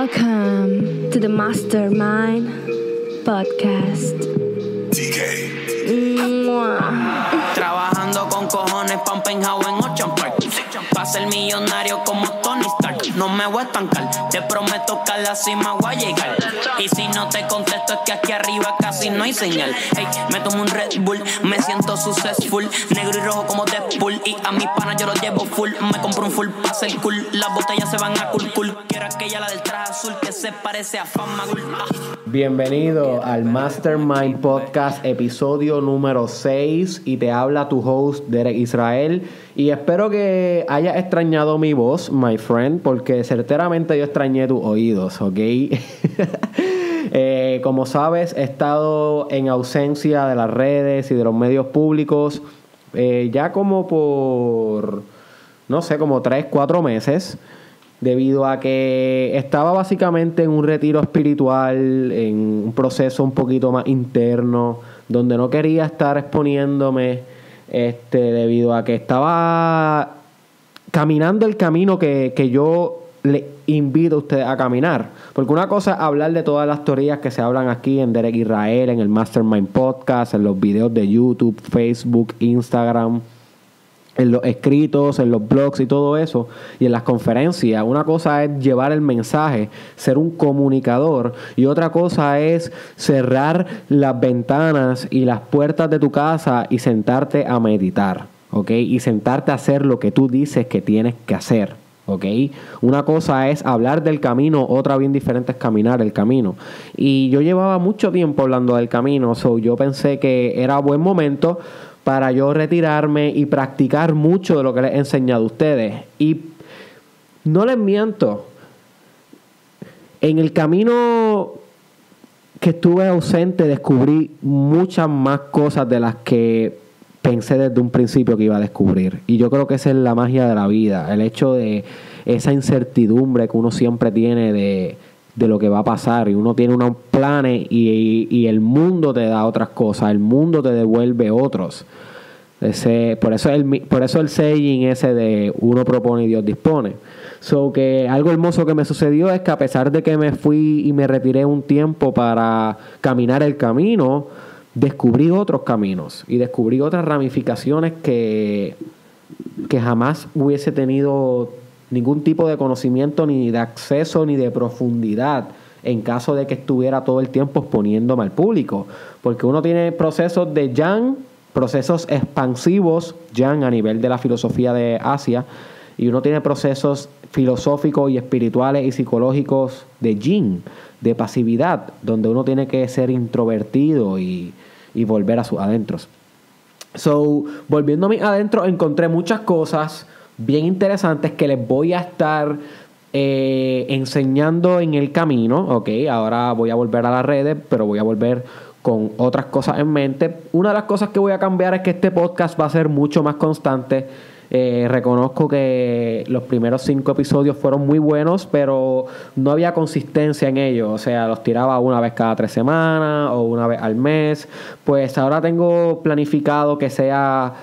Welcome to the Mastermind Podcast. Trabajando con cojones penthouse en Ocean Park. Pa' ser millonario como te prometo que a la cima voy a llegar. Y si no te contesto es que aquí arriba casi no hay señal. Hey, me tomo un Red Bull, me siento successful Negro y rojo como Deadpool. Y a mis panas yo los llevo full. Me compro un full pa' ser cool. Las botellas se van a cool cool. Quiero aquella la del traje azul que se parece a Fama Ah. Bienvenido al Mastermind Podcast, episodio número 6. Y te habla tu host, Derek Israel. Y espero que hayas extrañado mi voz, my friend, porque certeramente yo extrañé tus oídos, ¿ok? Eh, como sabes, he estado en ausencia de las redes y de los medios públicos eh, ya como por, no sé, como 3, 4 meses debido a que estaba básicamente en un retiro espiritual, en un proceso un poquito más interno, donde no quería estar exponiéndome, este, debido a que estaba caminando el camino que, que yo le invito a ustedes a caminar. Porque una cosa es hablar de todas las teorías que se hablan aquí en Derek Israel, en el Mastermind Podcast, en los videos de YouTube, Facebook, Instagram en los escritos, en los blogs y todo eso, y en las conferencias. Una cosa es llevar el mensaje, ser un comunicador, y otra cosa es cerrar las ventanas y las puertas de tu casa y sentarte a meditar, ¿ok? Y sentarte a hacer lo que tú dices que tienes que hacer. ¿ok? Una cosa es hablar del camino, otra bien diferente es caminar el camino. Y yo llevaba mucho tiempo hablando del camino, so yo pensé que era buen momento para yo retirarme y practicar mucho de lo que les he enseñado a ustedes. Y no les miento, en el camino que estuve ausente descubrí muchas más cosas de las que pensé desde un principio que iba a descubrir. Y yo creo que esa es la magia de la vida, el hecho de esa incertidumbre que uno siempre tiene de, de lo que va a pasar. Y uno tiene unos planes y, el mundo te da otras cosas, el mundo te devuelve otros. Ese, por, eso el, por eso el saying ese de uno propone y Dios dispone. So que algo hermoso que me sucedió es que a pesar de que me fui y me retiré un tiempo para caminar el camino, descubrí otros caminos y descubrí otras ramificaciones que, que jamás hubiese tenido ningún tipo de conocimiento ni de acceso ni de profundidad en caso de que estuviera todo el tiempo exponiéndome al público. Porque uno tiene procesos de yang, procesos expansivos, yang a nivel de la filosofía de Asia, y uno tiene procesos filosóficos y espirituales y psicológicos de yin, de pasividad, donde uno tiene que ser introvertido y, y volver a sus adentros. So, volviendo a mis adentros, encontré muchas cosas bien interesantes que les voy a estar eh, enseñando en el camino. Ok, ahora voy a volver a las redes, pero voy a volver con otras cosas en mente. Una de las cosas que voy a cambiar es que este podcast va a ser mucho más constante. Eh, reconozco que los primeros cinco episodios fueron muy buenos, pero no había consistencia en ellos. O sea, los tiraba una vez cada tres semanas o una vez al mes. Pues ahora tengo planificado que sea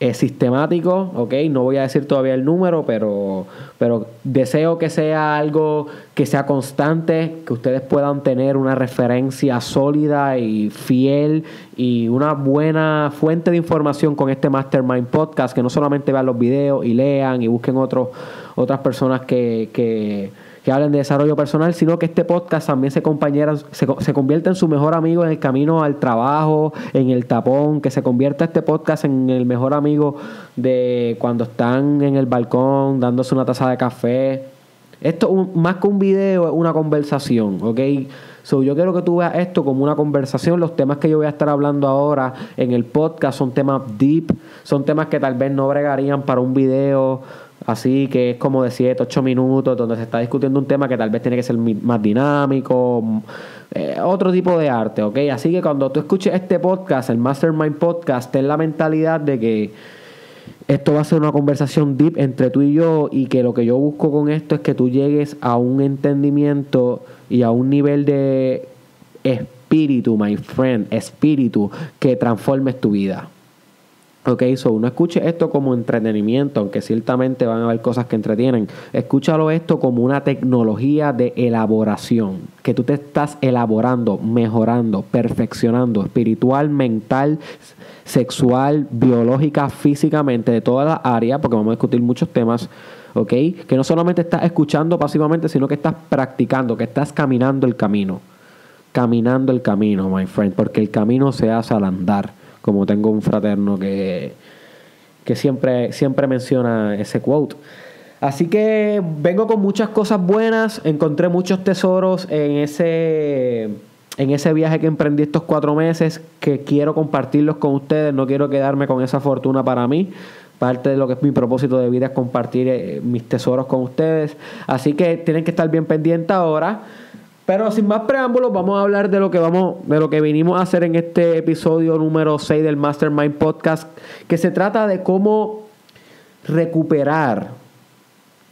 eh, sistemático, ¿ok? No voy a decir todavía el número, pero, pero deseo que sea algo que sea constante, que ustedes puedan tener una referencia sólida y fiel y una buena fuente de información con este Mastermind Podcast, que no solamente vean los videos y lean y busquen otros otras personas que, que, que hablen de desarrollo personal, sino que este podcast también se, compañera, se, se convierta en su mejor amigo en el camino al trabajo, en el tapón, que se convierta este podcast en el mejor amigo de cuando están en el balcón dándose una taza de café. Esto un- más que un video es una conversación, ¿ok? So, yo quiero que tú veas esto como una conversación. Los temas que yo voy a estar hablando ahora en el podcast son temas deep, son temas que tal vez no bregarían para un video así que es como de 7, 8 minutos, donde se está discutiendo un tema que tal vez tiene que ser más dinámico, m- eh, otro tipo de arte, ¿ok? Así que cuando tú escuches este podcast, el Mastermind Podcast, ten la mentalidad de que esto va a ser una conversación deep entre tú y yo y que lo que yo busco con esto es que tú llegues a un entendimiento y a un nivel de espíritu, my friend, espíritu que transformes tu vida. Ok, so no escuche esto como entretenimiento, aunque ciertamente van a haber cosas que entretienen. Escúchalo esto como una tecnología de elaboración, que tú te estás elaborando, mejorando, perfeccionando, espiritual, mental, sexual, biológica, físicamente, de todas las áreas, porque vamos a discutir muchos temas. ¿ok? Que no solamente estás escuchando pasivamente, sino que estás practicando, que estás caminando el camino. Caminando el camino, my friend, porque el camino se hace al andar como tengo un fraterno que, que siempre, siempre menciona ese quote. Así que vengo con muchas cosas buenas, encontré muchos tesoros en ese, en ese viaje que emprendí estos cuatro meses, que quiero compartirlos con ustedes, no quiero quedarme con esa fortuna para mí. Parte de lo que es mi propósito de vida es compartir eh, mis tesoros con ustedes. Así que tienen que estar bien pendientes ahora. Pero sin más preámbulos, vamos a hablar de lo que vamos, de lo que vinimos a hacer en este episodio número 6 del Mastermind Podcast, que se trata de cómo recuperar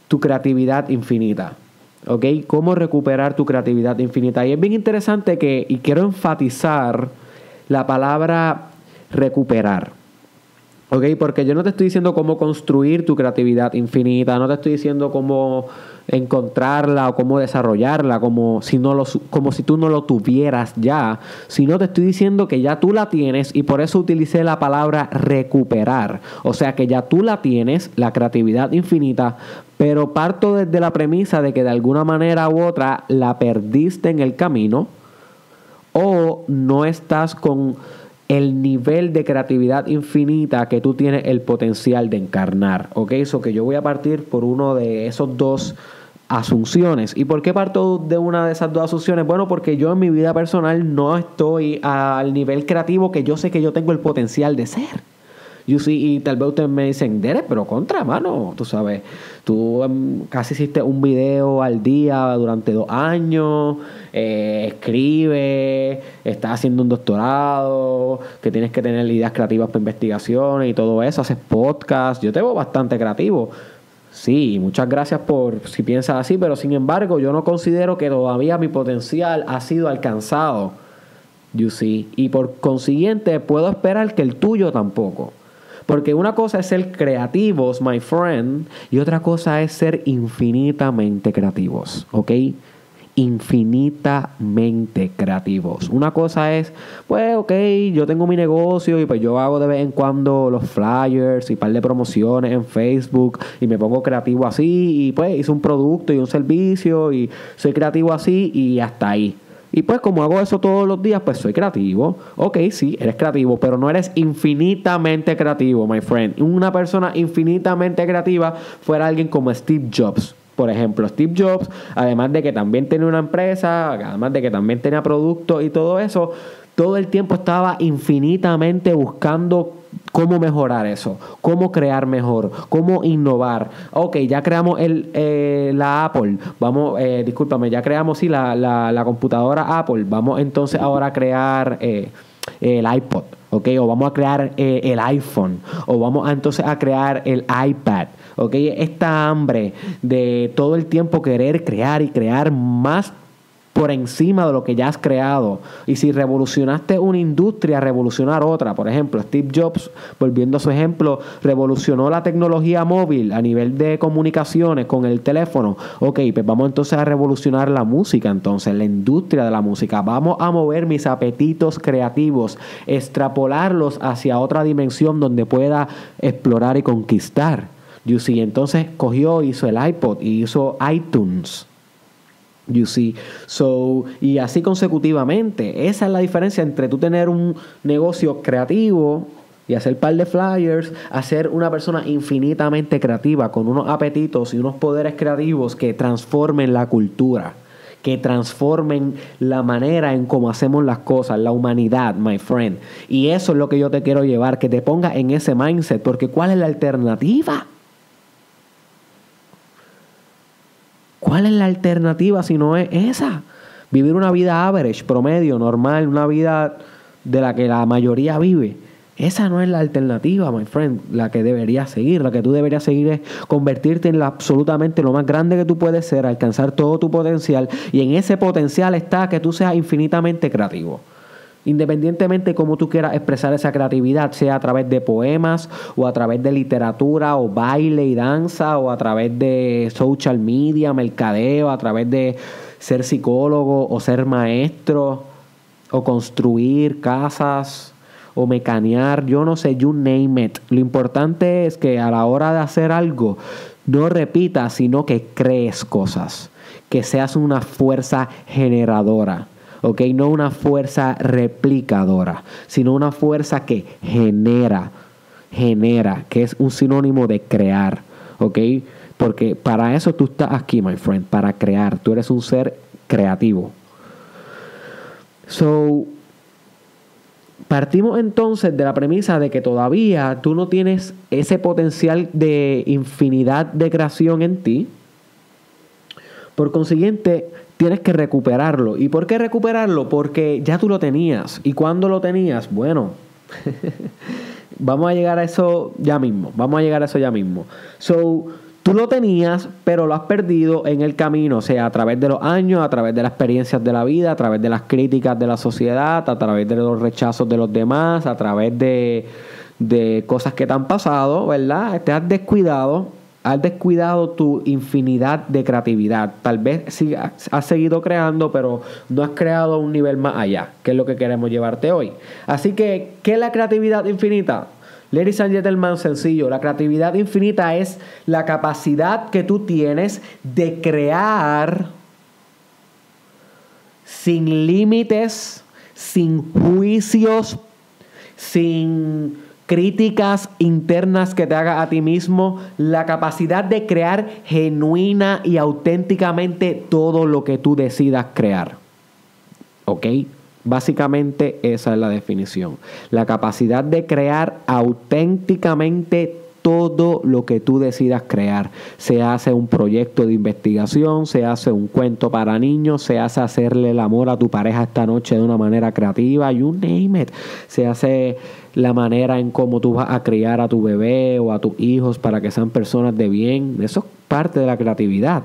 tu creatividad infinita. ¿Ok? Cómo recuperar tu creatividad infinita. Y es bien interesante que, y quiero enfatizar la palabra recuperar. ¿Ok? Porque yo no te estoy diciendo cómo construir tu creatividad infinita, no te estoy diciendo cómo encontrarla o cómo desarrollarla, como si, no lo, como si tú no lo tuvieras ya, sino te estoy diciendo que ya tú la tienes y por eso utilicé la palabra recuperar. O sea que ya tú la tienes, la creatividad infinita, pero parto desde la premisa de que de alguna manera u otra la perdiste en el camino o no estás con el nivel de creatividad infinita que tú tienes el potencial de encarnar. ¿Ok? Eso que yo voy a partir por uno de esos dos asunciones. ¿Y por qué parto de una de esas dos asunciones? Bueno, porque yo en mi vida personal no estoy al nivel creativo que yo sé que yo tengo el potencial de ser. See, y tal vez ustedes me dicen, Derek, pero contra, mano, tú sabes, tú em, casi hiciste un video al día durante dos años, eh, escribe, estás haciendo un doctorado, que tienes que tener ideas creativas para investigaciones y todo eso, haces podcast, yo te veo bastante creativo. Sí, muchas gracias por si piensas así, pero sin embargo yo no considero que todavía mi potencial ha sido alcanzado. You see. Y por consiguiente puedo esperar que el tuyo tampoco. Porque una cosa es ser creativos, my friend, y otra cosa es ser infinitamente creativos, ¿ok? infinitamente creativos. Una cosa es, pues, ok, yo tengo mi negocio y pues yo hago de vez en cuando los flyers y par de promociones en Facebook y me pongo creativo así y pues hice un producto y un servicio y soy creativo así y hasta ahí. Y pues como hago eso todos los días, pues soy creativo. Ok, sí, eres creativo, pero no eres infinitamente creativo, my friend. Una persona infinitamente creativa fuera alguien como Steve Jobs. Por ejemplo, Steve Jobs, además de que también tenía una empresa, además de que también tenía productos y todo eso, todo el tiempo estaba infinitamente buscando cómo mejorar eso, cómo crear mejor, cómo innovar. Ok, ya creamos el, eh, la Apple, vamos, eh, discúlpame, ya creamos sí, la, la, computadora Apple, vamos entonces ahora a crear eh, el iPod, ok, o vamos a crear el iPhone, o vamos entonces a crear el iPad. ¿ok? Esta hambre de todo el tiempo querer crear y crear más por encima de lo que ya has creado. Y si revolucionaste una industria, revolucionar otra. Por ejemplo, Steve Jobs, volviendo a su ejemplo, revolucionó la tecnología móvil a nivel de comunicaciones con el teléfono. Ok, pues vamos entonces a revolucionar la música, entonces, la industria de la música. Vamos a mover mis apetitos creativos, extrapolarlos hacia otra dimensión donde pueda explorar y conquistar. You see, entonces cogió, hizo el iPod y hizo iTunes. You see, so, y así consecutivamente. Esa es la diferencia entre tú tener un negocio creativo y hacer par de flyers, hacer una persona infinitamente creativa con unos apetitos y unos poderes creativos que transformen la cultura, que transformen la manera en cómo hacemos las cosas, la humanidad, my friend. Y eso es lo que yo te quiero llevar, que te ponga en ese mindset, porque ¿cuál es la alternativa? ¿Cuál es la alternativa si no es esa? Vivir una vida average, promedio, normal, una vida de la que la mayoría vive. Esa no es la alternativa, my friend, la que deberías seguir. La que tú deberías seguir es convertirte en absolutamente lo más grande que tú puedes ser, alcanzar todo tu potencial. Y en ese potencial está que tú seas infinitamente creativo. Independientemente de cómo tú quieras expresar esa creatividad, sea a través de poemas o a través de literatura o baile y danza o a través de social media, mercadeo, a través de ser psicólogo o ser maestro o construir casas o mecanear, yo no sé, you name it. Lo importante es que a la hora de hacer algo, no repitas, sino que crees cosas, que seas una fuerza generadora. ¿Ok? No una fuerza replicadora, sino una fuerza que genera, genera, que es un sinónimo de crear, ¿ok? Porque para eso tú estás aquí, my friend, para crear. Tú eres un ser creativo. So, partimos entonces de la premisa de que todavía tú no tienes ese potencial de infinidad de creación en ti. Por consiguiente, tienes que recuperarlo. ¿Y por qué recuperarlo? Porque ya tú lo tenías. ¿Y cuándo lo tenías? Bueno, vamos a llegar a eso ya mismo. Vamos a llegar a eso ya mismo. So, tú lo tenías, pero lo has perdido en el camino, o sea, a través de los años, a través de las experiencias de la vida, a través de las críticas de la sociedad, a través de los rechazos de los demás, a través de, de cosas que te han pasado, ¿verdad? Te has descuidado has descuidado tu infinidad de creatividad. Tal vez sí has seguido creando, pero no has creado un nivel más allá, que es lo que queremos llevarte hoy. Así que, ¿qué es la creatividad infinita? Ladies and gentlemen, sencillo. La creatividad infinita es la capacidad que tú tienes de crear sin límites, sin juicios, sin críticas internas que te haga a ti mismo, la capacidad de crear genuina y auténticamente todo lo que tú decidas crear. ¿Ok? Básicamente esa es la definición. La capacidad de crear auténticamente todo lo que tú decidas crear. Se hace un proyecto de investigación, se hace un cuento para niños, se hace hacerle el amor a tu pareja esta noche de una manera creativa, you name it. Se hace la manera en cómo tú vas a criar a tu bebé o a tus hijos para que sean personas de bien. Eso es parte de la creatividad.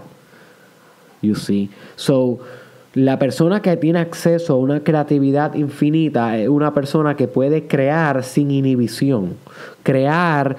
You see. So, la persona que tiene acceso a una creatividad infinita es una persona que puede crear sin inhibición, crear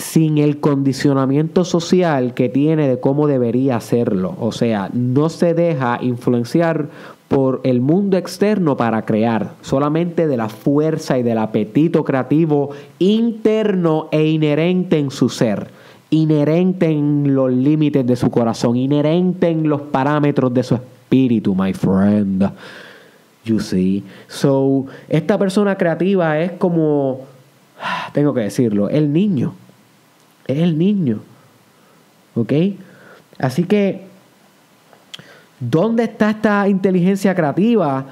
sin el condicionamiento social que tiene de cómo debería hacerlo. O sea, no se deja influenciar por el mundo externo para crear, solamente de la fuerza y del apetito creativo interno e inherente en su ser inherente en los límites de su corazón, inherente en los parámetros de su espíritu, my friend. You see. So, esta persona creativa es como, tengo que decirlo, el niño. Es el niño. ¿Ok? Así que, ¿dónde está esta inteligencia creativa?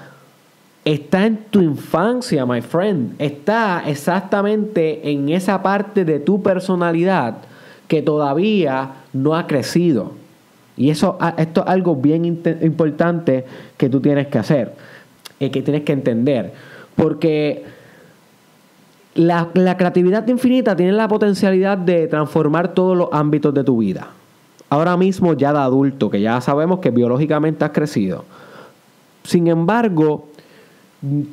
Está en tu infancia, my friend. Está exactamente en esa parte de tu personalidad que todavía no ha crecido. Y eso, ah, esto es algo bien importante que tú tienes que hacer, y que tienes que entender. Porque la, creatividad infinita tiene la potencialidad de transformar todos los ámbitos de tu vida. Ahora mismo ya de adulto, que ya sabemos que biológicamente has crecido. Sin embargo,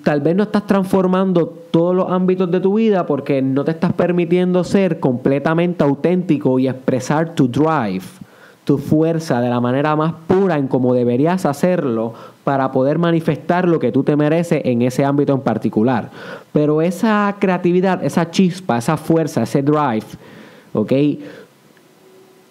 tal vez no estás transformando todos los ámbitos de tu vida porque no te estás permitiendo ser completamente auténtico y expresar tu drive, tu fuerza de la manera más pura en como deberías hacerlo para poder manifestar lo que tú te mereces en ese ámbito en particular. Pero esa creatividad, esa chispa, esa fuerza, ese drive, ¿ok?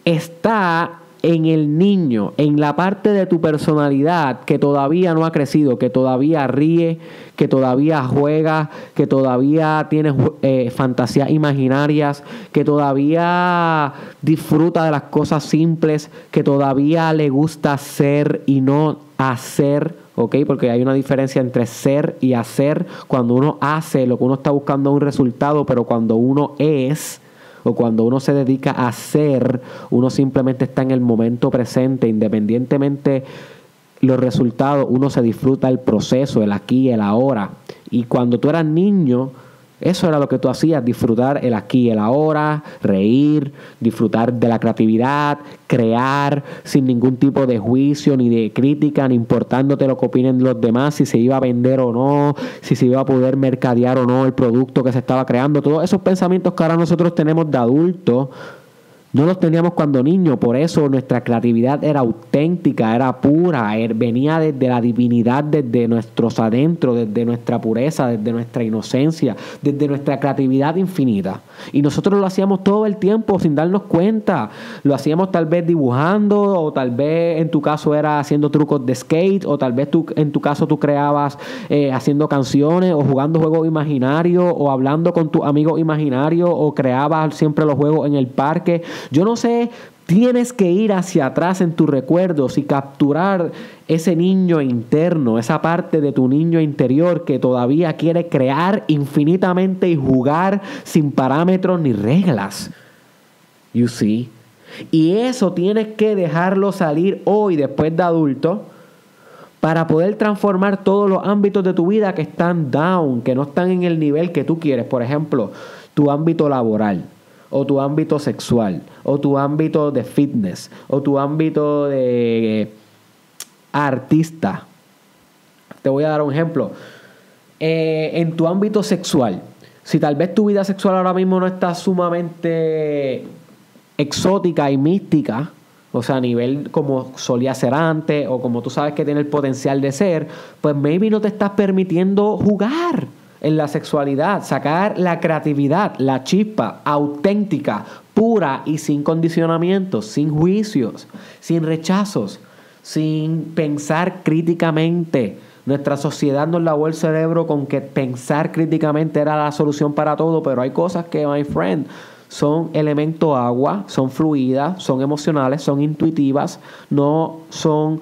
Está en el niño, en la parte de tu personalidad que todavía no ha crecido, que todavía ríe, que todavía juega, que todavía tiene eh, fantasías imaginarias, que todavía disfruta de las cosas simples, que todavía le gusta ser y no hacer. ¿ok? Porque hay una diferencia entre ser y hacer. Cuando uno hace, lo que uno está buscando es un resultado, pero cuando uno es, o cuando uno se dedica a hacer, uno simplemente está en el momento presente, independientemente los resultados, uno se disfruta el proceso, el aquí, el ahora. Y cuando tú eras niño, Eso era lo que tú hacías, disfrutar el aquí el ahora, reír, disfrutar de la creatividad, crear sin ningún tipo de juicio ni de crítica, ni importándote lo que opinen los demás, si se iba a vender o no, si se iba a poder mercadear o no el producto que se estaba creando. Todos esos pensamientos que ahora nosotros tenemos de adultos no los teníamos cuando niños, por eso nuestra creatividad era auténtica, era pura, er, venía desde la divinidad, desde nuestros adentros, desde nuestra pureza, desde nuestra inocencia, desde nuestra creatividad infinita. Y nosotros lo hacíamos todo el tiempo sin darnos cuenta. Lo hacíamos tal vez dibujando, o tal vez en tu caso era haciendo trucos de skate, o tal vez tú, en tu caso tú creabas eh, haciendo canciones, o jugando juegos imaginarios, o hablando con tus amigos imaginarios, o creabas siempre los juegos en el parque. Yo no sé, tienes que ir hacia atrás en tus recuerdos y capturar ese niño interno, esa parte de tu niño interior que todavía quiere crear infinitamente y jugar sin parámetros ni reglas. You see? Y eso tienes que dejarlo salir hoy después de adulto para poder transformar todos los ámbitos de tu vida que están down, que no están en el nivel que tú quieres. Por ejemplo, tu ámbito laboral o tu ámbito sexual, o tu ámbito de fitness, o tu ámbito de artista. Te voy a dar un ejemplo. Eh, en tu ámbito sexual, si tal vez tu vida sexual ahora mismo no está sumamente exótica y mística, o sea, a nivel como solía ser antes, o como tú sabes que tiene el potencial de ser, pues maybe no te estás permitiendo jugar en la sexualidad, sacar la creatividad, la chispa auténtica, pura y sin condicionamientos, sin juicios, sin rechazos, sin pensar críticamente. Nuestra sociedad nos lavó el cerebro con que pensar críticamente era la solución para todo, pero hay cosas que, my friend, son elementos agua, son fluidas, son emocionales, son intuitivas, no son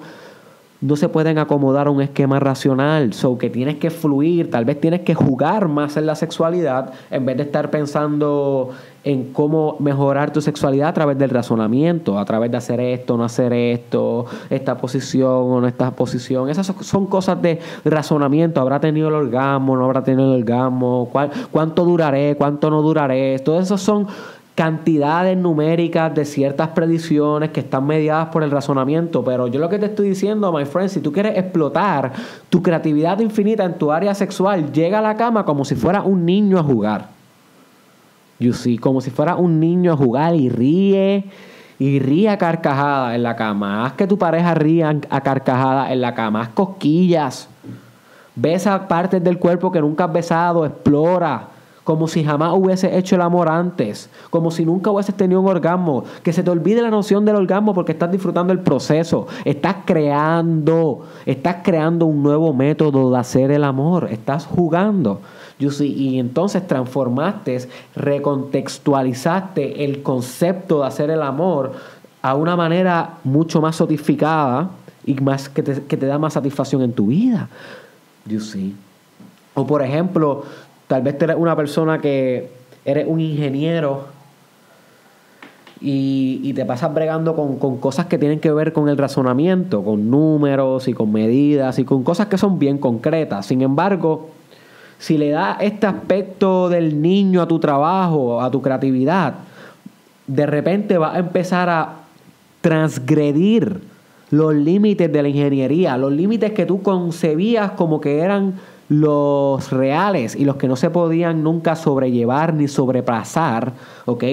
no se pueden acomodar a un esquema racional, so que tienes que fluir, tal vez tienes que jugar más en la sexualidad en vez de estar pensando en cómo mejorar tu sexualidad a través del razonamiento, a través de hacer esto, no hacer esto, esta posición o no esta posición. Esas son cosas de razonamiento. ¿Habrá tenido el orgasmo? ¿No habrá tenido el orgasmo? ¿Cuánto duraré? ¿Cuánto no duraré? Todo eso son cantidades numéricas de ciertas predicciones que están mediadas por el razonamiento, pero yo lo que te estoy diciendo, my friend, si tú quieres explotar tu creatividad infinita en tu área sexual, llega a la cama como si fuera un niño a jugar. You see, como si fuera un niño a jugar y ríe y ríe a carcajada en la cama. Haz que tu pareja ría a carcajada en la cama. Haz cosquillas. Besa partes del cuerpo que nunca has besado. Explora como si jamás hubiese hecho el amor antes, como si nunca hubieses tenido un orgasmo, que se te olvide la noción del orgasmo porque estás disfrutando el proceso, estás creando, estás creando un nuevo método de hacer el amor, estás jugando. y entonces transformaste, recontextualizaste el concepto de hacer el amor a una manera mucho más sotificada y más que te, que te da más satisfacción en tu vida. You see. O por ejemplo, Tal vez eres una persona que eres un ingeniero y, te pasas bregando con, con, cosas que tienen que ver con el razonamiento, con números y con medidas y con cosas que son bien concretas. Sin embargo, si le das este aspecto del niño a tu trabajo, a tu creatividad, de repente vas a empezar a transgredir los límites de la ingeniería, los límites que tú concebías como que eran los reales y los que no se podían nunca sobrellevar ni sobrepasar, ¿ok?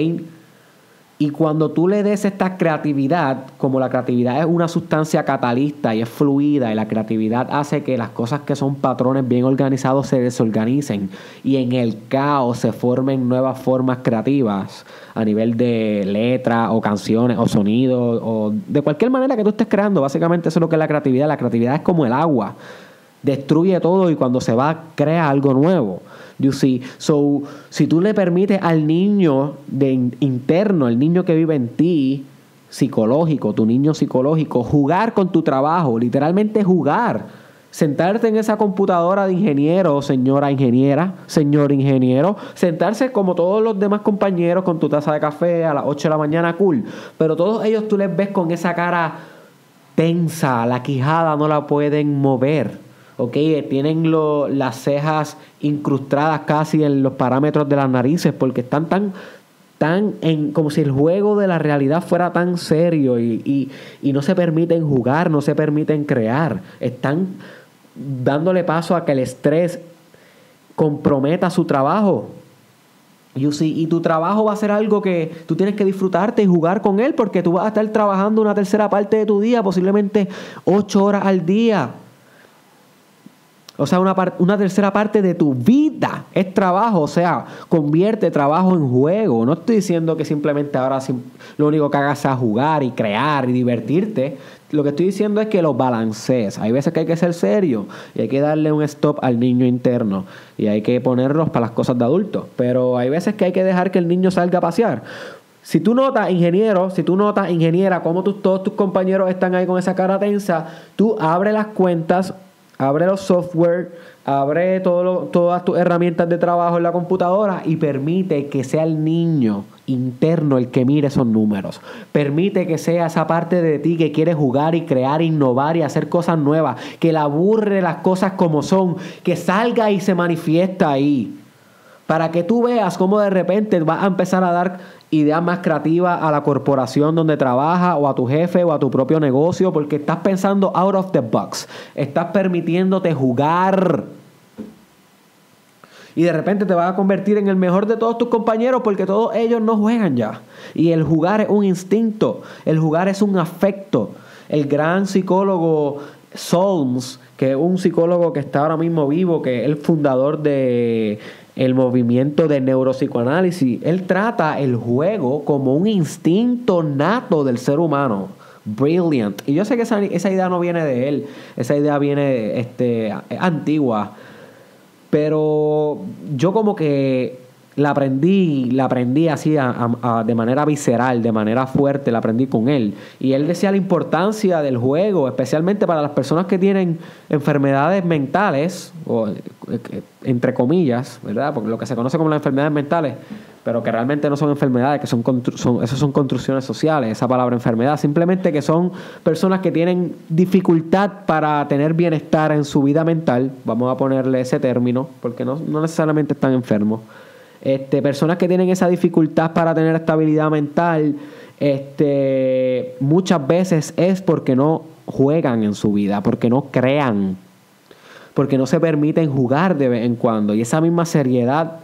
Y cuando tú le des esta creatividad, como la creatividad es una sustancia catalista y es fluida, y la creatividad hace que las cosas que son patrones bien organizados se desorganicen y en el caos se formen nuevas formas creativas a nivel de letra o canciones o sonidos o de cualquier manera que tú estés creando. Básicamente eso es lo que es la creatividad. La creatividad es como el agua destruye todo y cuando se va crea algo nuevo. You see? So, si tú le permites al niño de interno, el niño que vive en ti, psicológico, tu niño psicológico, jugar con tu trabajo, literalmente jugar. Sentarte en esa computadora de ingeniero, señora ingeniera, señor ingeniero, sentarse como todos los demás compañeros con tu taza de café a las 8 de la mañana, cool. Pero todos ellos tú les ves con esa cara tensa, la quijada no la pueden mover ¿ok? Tienen lo- las cejas incrustadas casi en los parámetros de las narices porque están tan, tan en, como si el juego de la realidad fuera tan serio y, y- y no se permiten jugar, no se permiten crear. Están dándole paso a que el estrés comprometa su trabajo. You see, y tu trabajo va a ser algo que tú tienes que disfrutarte y jugar con él porque tú vas a estar trabajando una tercera parte de tu día, posiblemente ocho horas al día. O sea, una, una tercera parte de tu vida es trabajo. O sea, convierte trabajo en juego. No estoy diciendo que simplemente ahora lo único que hagas sea jugar y crear y divertirte. Lo que estoy diciendo es que lo balancees. Hay veces que hay que ser serio y hay que darle un stop al niño interno y hay que ponerlos para las cosas de adultos. Pero hay veces que hay que dejar que el niño salga a pasear. Si tú notas, ingeniero, si tú notas, ingeniera, cómo todos tus compañeros están ahí con esa cara tensa, tú abre las cuentas, abre los software, abre todo todas tus herramientas de trabajo en la computadora y permite que sea el niño interno el que mire esos números. Permite que sea esa parte de ti que quiere jugar y crear, innovar y hacer cosas nuevas, que le aburre las cosas como son, que salga y se manifiesta ahí para que tú veas cómo de repente vas a empezar a dar ideas más creativas a la corporación donde trabaja o a tu jefe o a tu propio negocio porque estás pensando out of the box, estás permitiéndote jugar. Y de repente te vas a convertir en el mejor de todos tus compañeros porque todos ellos no juegan ya. Y el jugar es un instinto, el jugar es un afecto. El gran psicólogo Solms, que es un psicólogo que está ahora mismo vivo, que es el fundador de el movimiento de neuropsicoanálisis, él trata el juego como un instinto nato del ser humano. Brilliant. Y yo sé que esa, esa idea no viene de él, esa idea viene este, antigua. Pero yo como que la aprendí, la aprendí así de manera visceral, de manera fuerte, la aprendí con él. Y él decía la importancia del juego, especialmente para las personas que tienen enfermedades mentales, o eh, eh, entre comillas, ¿verdad? Porque lo que se conoce como las enfermedades mentales, pero que realmente no son enfermedades, que son, son esas son construcciones sociales, esa palabra enfermedad, simplemente que son personas que tienen dificultad para tener bienestar en su vida mental, vamos a ponerle ese término, porque no necesariamente están enfermos. Este, personas que tienen esa dificultad para tener estabilidad mental, este, muchas veces es porque no juegan en su vida, porque no crean, porque no se permiten jugar de vez en cuando. Y esa misma seriedad,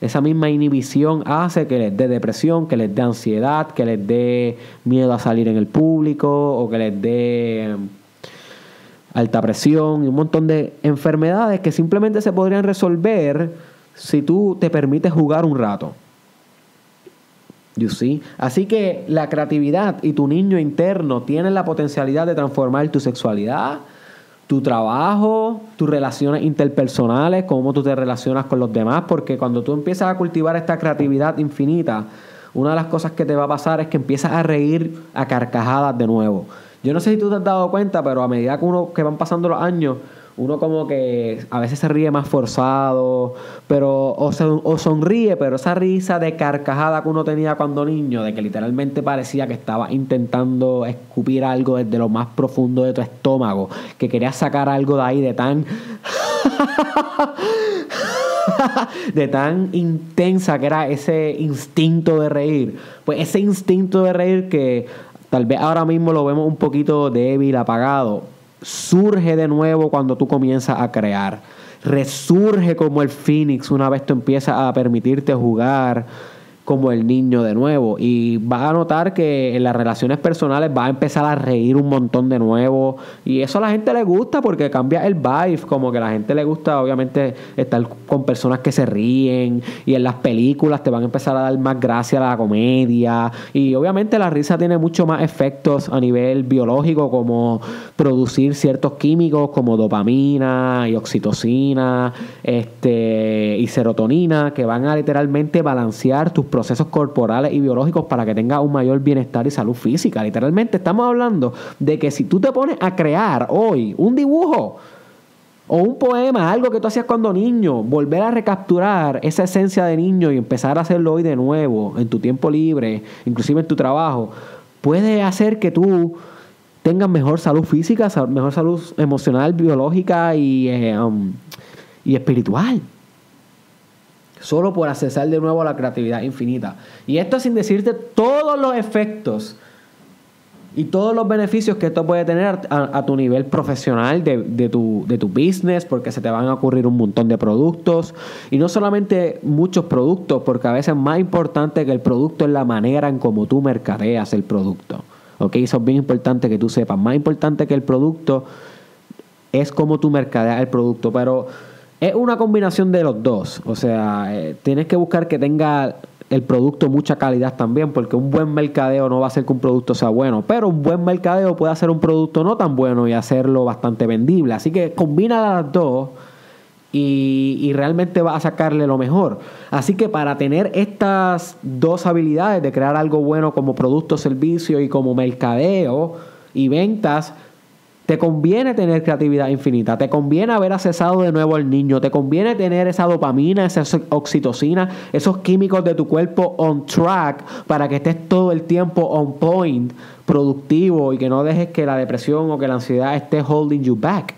esa misma inhibición hace que les dé depresión, que les dé ansiedad, que les dé miedo a salir en el público o que les dé alta presión y un montón de enfermedades que simplemente se podrían resolver si tú te permites jugar un rato. You see? Así que la creatividad y tu niño interno tienen la potencialidad de transformar tu sexualidad, tu trabajo, tus relaciones interpersonales, cómo tú te relacionas con los demás, porque cuando tú empiezas a cultivar esta creatividad infinita, una de las cosas que te va a pasar es que empiezas a reír a carcajadas de nuevo. Yo no sé si tú te has dado cuenta, pero a medida que uno que van pasando los años, uno como que a veces se ríe más forzado, pero o, sonríe, pero esa risa de carcajada que uno tenía cuando niño, de que literalmente parecía que estaba intentando escupir algo desde lo más profundo de tu estómago, que querías sacar algo de ahí de tan de tan intensa que era ese instinto de reír. Pues ese instinto de reír que tal vez ahora mismo lo vemos un poquito débil, apagado, surge de nuevo cuando tú comienzas a crear. Resurge como el Phoenix una vez tú empiezas a permitirte jugar como el niño de nuevo. Y vas a notar que en las relaciones personales vas a empezar a reír un montón de nuevo. Y eso a la gente le gusta porque cambia el vibe. Como que a la gente le gusta, obviamente, estar con personas que se ríen. Y en las películas te van a empezar a dar más gracia a la comedia. Y obviamente la risa tiene mucho más efectos a nivel biológico, como producir ciertos químicos como dopamina y oxitocina este, y serotonina, que van a literalmente balancear tus corporales y biológicos para que tengas un mayor bienestar y salud física. Literalmente estamos hablando de que si tú te pones a crear hoy un dibujo, o un poema, algo que tú hacías cuando niño, volver a recapturar esa esencia de niño y empezar a hacerlo hoy de nuevo, en tu tiempo libre, inclusive en tu trabajo, puede hacer que tú tengan mejor salud física, mejor salud emocional, biológica y, eh, um, y espiritual. Solo por accesar de nuevo a la creatividad infinita. Y esto sin decirte todos los efectos y todos los beneficios que esto puede tener a, tu nivel profesional de, de tu, de tu business, porque se te van a ocurrir un montón de productos. Y no solamente muchos productos, porque a veces más importante que el producto es la manera en cómo tú mercadeas el producto. ¿Ok? Eso es bien importante que tú sepas. Más importante que el producto es cómo tú mercadeas el producto. Pero es una combinación de los dos. O sea, eh, tienes que buscar que tenga el producto mucha calidad también, porque un buen mercadeo no va a hacer que un producto sea bueno, pero un buen mercadeo puede hacer un producto no tan bueno y hacerlo bastante vendible. Así que combina las dos y, y realmente vas a sacarle lo mejor. Así que para tener estas dos habilidades de crear algo bueno como producto, servicio y como mercadeo y ventas, te conviene tener creatividad infinita, te conviene haber accesado de nuevo al niño, te conviene tener esa dopamina, esa oxitocina, esos químicos de tu cuerpo on track para que estés todo el tiempo on point, productivo y que no dejes que la depresión o que la ansiedad esté holding you back.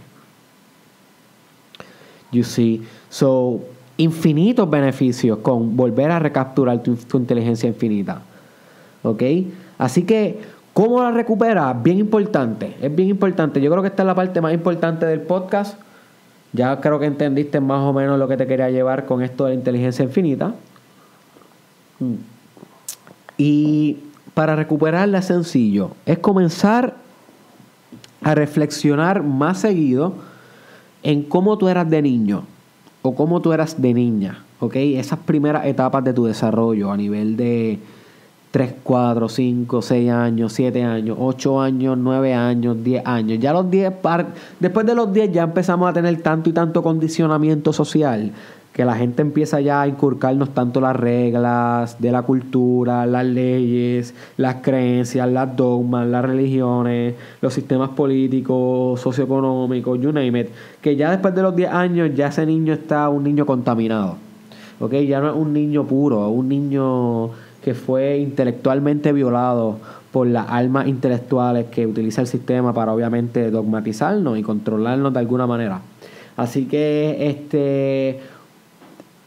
You see, so infinitos beneficios con volver a recapturar tu, tu inteligencia infinita. ¿Ok? Así que ¿Cómo la recupera? Bien importante, es bien importante. Yo creo que esta es la parte más importante del podcast. Ya creo que entendiste más o menos lo que te quería llevar con esto de la inteligencia infinita. Y para recuperarla es sencillo. Es comenzar a reflexionar más seguido en cómo tú eras de niño o cómo tú eras de niña. ¿Ok? Esas primeras etapas de tu desarrollo a nivel de 3, 4, 5, 6 años, 7 años, 8 años, 9 años, 10 años. Ya los 10, par- después de los 10 ya empezamos a tener tanto y tanto condicionamiento social que la gente empieza ya a inculcarnos tanto las reglas de la cultura, las leyes, las creencias, las dogmas, las religiones, los sistemas políticos, socioeconómicos, you name it, que ya después de los 10 años ya ese niño está un niño contaminado. ¿ok? Ya no es un niño puro, un niño que fue intelectualmente violado por las almas intelectuales que utiliza el sistema para obviamente dogmatizarnos y controlarnos de alguna manera. Así que este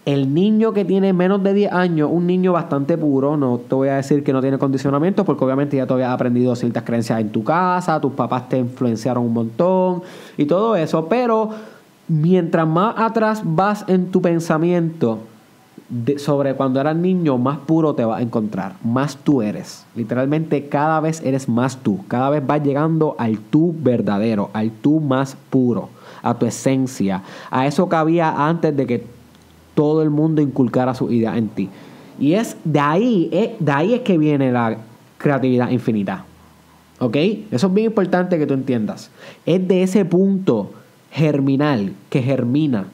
el niño que tiene menos de 10 años, un niño bastante puro, no te voy a decir que no tiene condicionamiento, porque obviamente ya te habías aprendido ciertas creencias en tu casa, tus papás te influenciaron un montón y todo eso, pero mientras más atrás vas en tu pensamiento, de- sobre cuando eras niño, más puro te vas a encontrar, más tú eres. Literalmente cada vez eres más tú, cada vez vas llegando al tú verdadero, al tú más puro, a tu esencia, a eso que había antes de que todo el mundo inculcara su idea en ti. Y es de ahí, es, de ahí es que viene la creatividad infinita. ¿Ok? Eso es bien importante que tú entiendas. Es de ese punto germinal que germina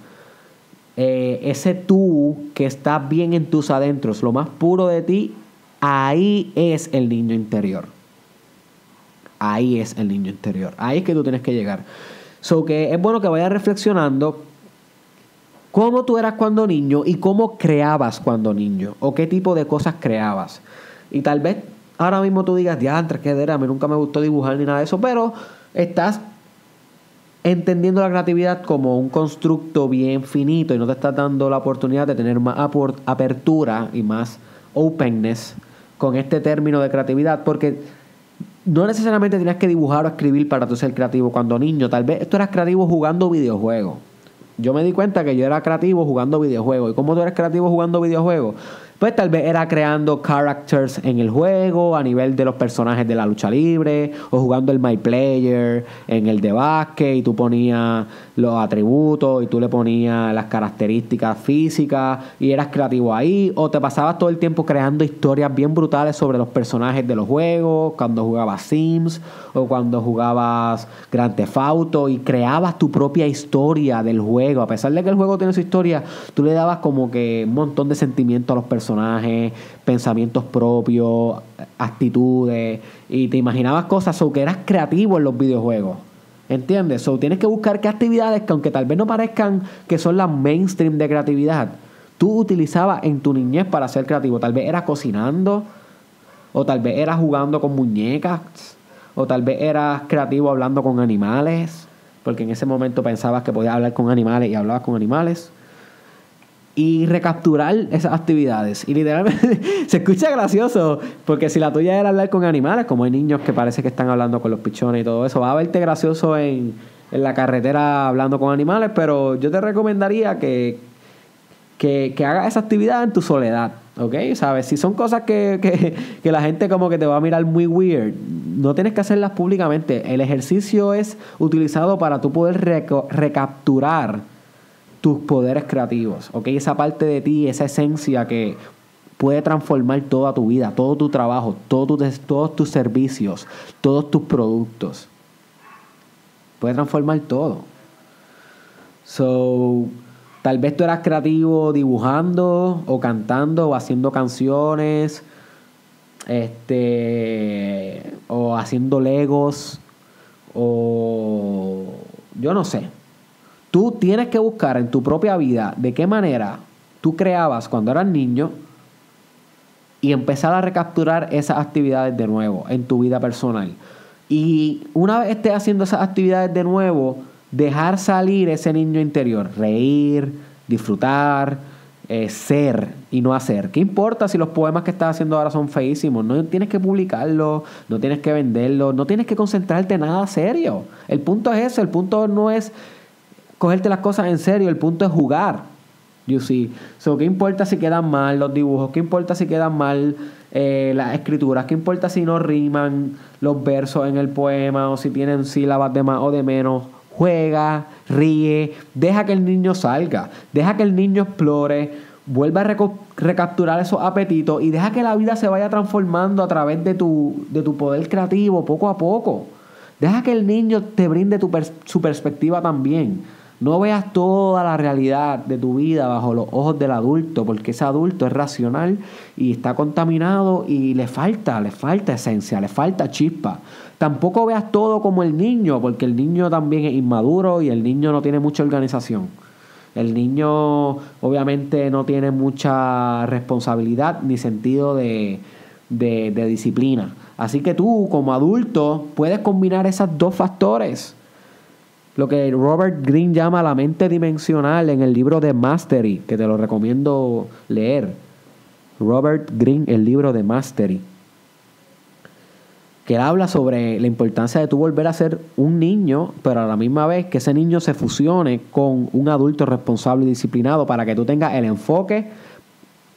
eh, ese tú que está bien en tus adentros, lo más puro de ti, ahí es el niño interior. Ahí es el niño interior. Ahí es que tú tienes que llegar. So que es bueno que vayas reflexionando cómo tú eras cuando niño y cómo creabas cuando niño. O qué tipo de cosas creabas. Y tal vez ahora mismo tú digas, diantre, qué era, a mí nunca me gustó dibujar ni nada de eso, pero estás entendiendo la creatividad como un constructo bien finito y no te estás dando la oportunidad de tener más apertura y más openness con este término de creatividad, porque no necesariamente tenías que dibujar o escribir para tú ser creativo cuando niño, tal vez tú eras creativo jugando videojuegos. Yo me di cuenta que yo era creativo jugando videojuegos. ¿Y cómo tú eres creativo jugando videojuegos? Pues tal vez era creando characters en el juego a nivel de los personajes de la lucha libre o jugando el My Player en el de básquet y tú ponías los atributos y tú le ponías las características físicas y eras creativo ahí o te pasabas todo el tiempo creando historias bien brutales sobre los personajes de los juegos cuando jugabas Sims o cuando jugabas Grand Theft Auto y creabas tu propia historia del juego. A pesar de que el juego tiene su historia tú le dabas como que un montón de sentimiento a los personajes pensamientos propios actitudes y te imaginabas cosas o que eras creativo en los videojuegos ¿Entiendes? So, tienes que buscar qué actividades que aunque tal vez no parezcan que son las mainstream de creatividad, tú utilizabas en tu niñez para ser creativo. Tal vez era cocinando, o tal vez era jugando con muñecas, O tal vez eras creativo hablando con animales, porque en ese momento pensabas que podías hablar con animales y hablabas con animales. Y recapturar esas actividades. Y literalmente se escucha gracioso, porque si la tuya era hablar con animales, como hay niños que parece que están hablando con los pichones y todo eso, va a verte gracioso en, en la carretera hablando con animales, pero yo te recomendaría que, que, que hagas esa actividad en tu soledad. ¿Ok? ¿Sabes? Si son cosas que, que, que, la gente como que te va a mirar muy weird, no tienes que hacerlas públicamente. El ejercicio es utilizado para tú poder recapturar tus poderes creativos. ¿Ok? Esa parte de ti, esa esencia que puede transformar toda tu vida, todo tu trabajo, todo todos tus servicios, todos tus productos. Puede transformar todo. So, Tal vez tú eras creativo dibujando o cantando o haciendo canciones, este, o haciendo legos, o yo no sé. Tú tienes que buscar en tu propia vida de qué manera tú creabas cuando eras niño y empezar a recapturar esas actividades de nuevo en tu vida personal. Y una vez estés haciendo esas actividades de nuevo, dejar salir ese niño interior, reír, disfrutar, eh, ser y no hacer. ¿Qué importa si los poemas que estás haciendo ahora son feísimos? No tienes que publicarlos, no tienes que venderlos, no tienes que concentrarte en nada serio. El punto es eso, el punto no es cogerte las cosas en serio, el punto es jugar. You see. So, ¿Qué importa si quedan mal los dibujos? ¿Qué importa si quedan mal eh, las escrituras? ¿Qué importa si no riman los versos en el poema o si tienen sílabas de más o de menos? juega, ríe, deja que el niño salga, deja que el niño explore, vuelva a recapturar esos apetitos y deja que la vida se vaya transformando a través de tu, de tu poder creativo poco a poco. Deja que el niño te brinde su perspectiva también. No veas toda la realidad de tu vida bajo los ojos del adulto, porque ese adulto es racional y está contaminado y le falta, le falta esencia, le falta chispa. Tampoco veas todo como el niño, porque el niño también es inmaduro y el niño no tiene mucha organización. El niño obviamente no tiene mucha responsabilidad ni sentido de, de, de disciplina. Así que tú como adulto puedes combinar esos dos factores lo que Robert Greene llama la mente dimensional en el libro de Mastery, que te lo recomiendo leer. Robert Greene, el libro de Mastery que habla sobre la importancia de tú volver a ser un niño, pero a la misma vez que ese niño se fusione con un adulto responsable y disciplinado para que tú tengas el enfoque,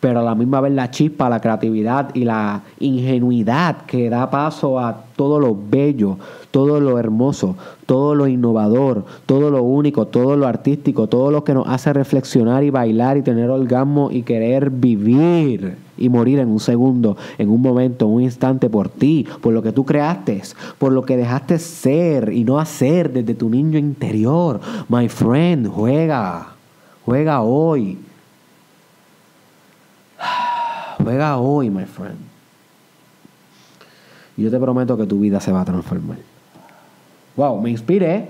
pero a la misma vez la chispa, la creatividad y la ingenuidad que da paso a todo lo bello, todo lo hermoso, todo lo innovador, todo lo único, todo lo artístico, todo lo que nos hace reflexionar y bailar y tener orgasmo y querer vivir y morir en un segundo, en un momento, en un instante por ti, por lo que tú creaste, por lo que dejaste ser y no hacer desde tu niño interior. My friend, juega, juega hoy. Juega hoy, my friend. Y yo te prometo que tu vida se va a transformar. Wow, me inspiré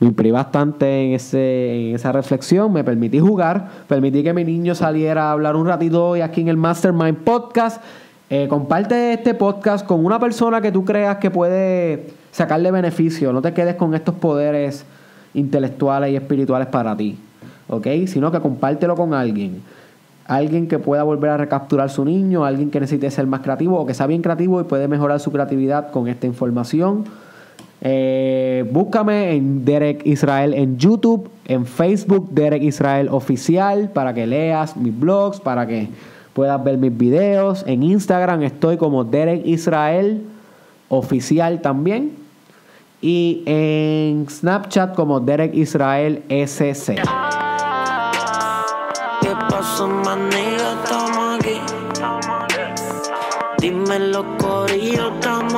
me inspiré bastante en, ese, en esa reflexión, me permití jugar, permití que mi niño saliera a hablar un ratito hoy aquí en el Mastermind Podcast. Eh, comparte este podcast con una persona que tú creas que puede sacarle beneficio, no te quedes con estos poderes intelectuales y espirituales para ti, ¿ok? Sino que compártelo con alguien alguien que pueda volver a recapturar su niño, alguien que necesite ser más creativo o que sea bien creativo y puede mejorar su creatividad con esta información. Eh, búscame en Derek Israel en YouTube, en Facebook Derek Israel Oficial para que leas mis blogs, para que puedas ver mis videos. En Instagram estoy como Derek Israel Oficial también. Y en Snapchat como Derek Israel SC. Dime los corillos, estamos aquí. Estamos, estamos aquí. Estamos, estamos